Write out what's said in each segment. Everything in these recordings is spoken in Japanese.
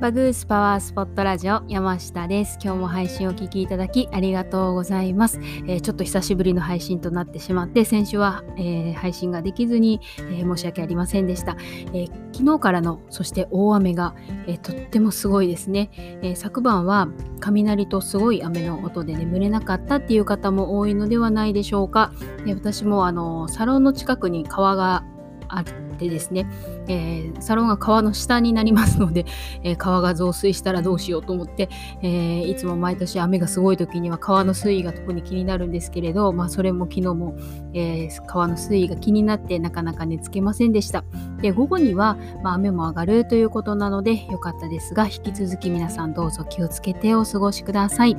バグースパワースポットラジオ山下です。今日も配信をお聞きいただきありがとうございます。えー、ちょっと久しぶりの配信となってしまって、先週は、えー、配信ができずに、えー、申し訳ありませんでした。え昨日からの、そして大雨が、えとってもすごいですね、え昨晩は雷とすごい雨の音で眠れなかったっていう方も多いのではないでしょうか。え私もあのサロンの近くに川があってですね、えー、サロンが川の下になりますので、えー、川が増水したらどうしようと思って、えー、いつも毎年雨がすごい時には川の水位が特に気になるんですけれど、まあ、それも昨日も、え川の水位が気になってなかなか寝つけませんでした。で午後には、まあ、雨も上がるということなのでよかったですが引き続き皆さんどうぞ気をつけてお過ごしください。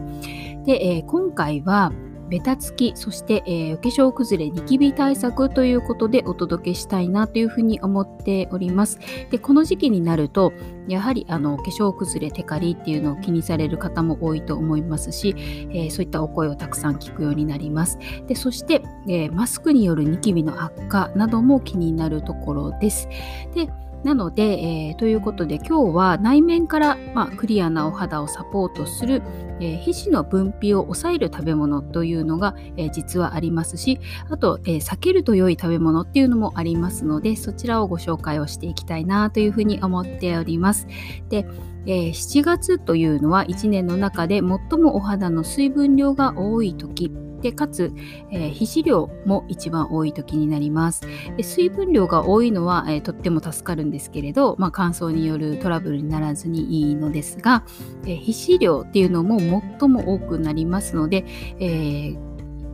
で、え今回はベタつき、そして、えー、お化粧崩れ、ニキビ対策ということでお届けしたいなというふうに思っております。で、この時期になると、やはりあの化粧崩れ、テカリっていうのを気にされる方も多いと思いますし、えー、そういったお声をたくさん聞くようになります。で、そして、えー、マスクによるニキビの悪化なども気になるところです。で、なので、えー、ということで今日は内面から、まあ、クリアなお肌をサポートする、えー、皮脂の分泌を抑える食べ物というのが、えー、実はありますしあと、え避けると良い食べ物っていうのもありますのでそちらをご紹介をしていきたいなというふうに思っております。でえ7月というのは1年の中で最もお肌の水分量が多い時でかつ、えー、皮脂量も一番多い時になります。で水分量が多いのは、えー、とっても助かるんですけれど、まあ、乾燥によるトラブルにならずにいいのですが、えー、皮脂量っていうのも最も多くなりますので、え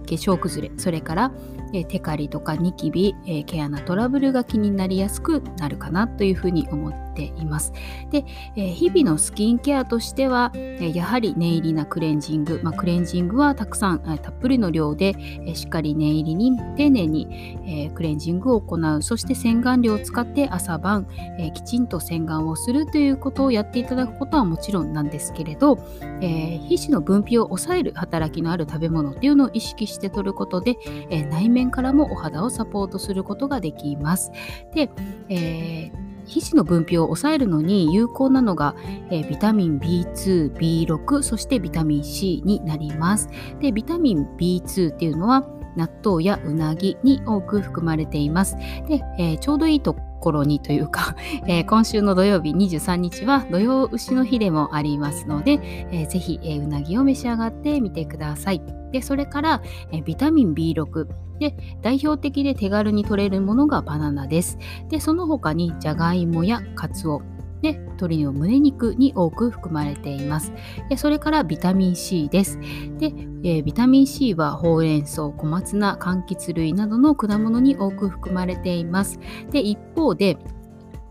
化粧崩れそれから、えテカリとかニキビ、え毛穴トラブルが気になりやすくなるかなというふうに思っています。で、え、日々のスキンケアとしては、え、やはり念入りなクレンジング、まあ、クレンジングはたくさん、え、たっぷりの量で、えしっかり念入りに丁寧に、えクレンジングを行うそして洗顔料を使って朝晩、えきちんと洗顔をするということをやっていただくことはもちろんなんですけれど、え皮脂の分泌を抑える働きのある食べ物っていうのを意識して取ることで、え内面からもお肌をサポートすることができます。で、えー皮脂の分泌を抑えるのに有効なのが、えー、ビタミン B2、B6、そしてビタミン C になります。で、ビタミン B2 っていうのは納豆やうなぎに多く含まれています。で、えー、ちょうどいいと頃にというか、えー、今週の土曜日23日は土用牛の日でもありますので、えー、ぜひ、えー、うなぎを召し上がってみてください。で、それから、えビタミン B6。で、代表的で手軽に取れるものがバナナです。で、その他にじゃがいもやかつお、で鶏の胸肉に多く含まれています。でそれからビタミン C です。で、えー、ビタミン C はほうれん草、小松菜、柑橘類などの果物に多く含まれています。で一方で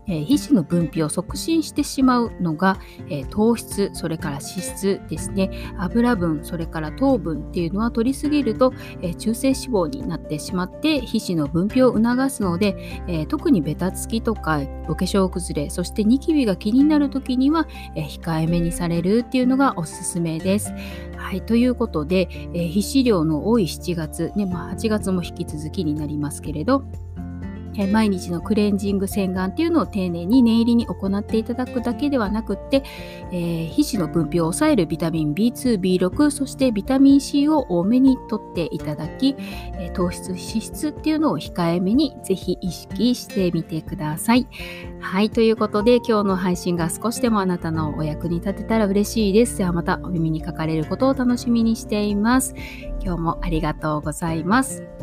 え、皮脂の分泌を促進してしまうのが、え、糖質、それから脂質ですね。油分、それから糖分っていうのは取りすぎると、え、中性脂肪になってしまって皮脂の分泌を促すので、え特にベタつきとかお化粧崩れ、そしてニキビが気になる時には、え控えめにされるっていうのがおすすめです。はい、ということで、え皮脂量の多い7月、ねまあ、8月も引き続きになりますけれど、え毎日のクレンジング洗顔っていうのを丁寧に念入りに行っていただくだけではなくって、えー、皮脂の分泌を抑えるビタミン B2、B6、そしてビタミン C を多めにとっていただき、え、糖質、脂質っていうのを控えめにぜひ意識してみてください。はい、ということで今日の配信が少しでもあなたのお役に立てたら嬉しいです。ではまたお耳にかかれることを楽しみにしています。今日もありがとうございます。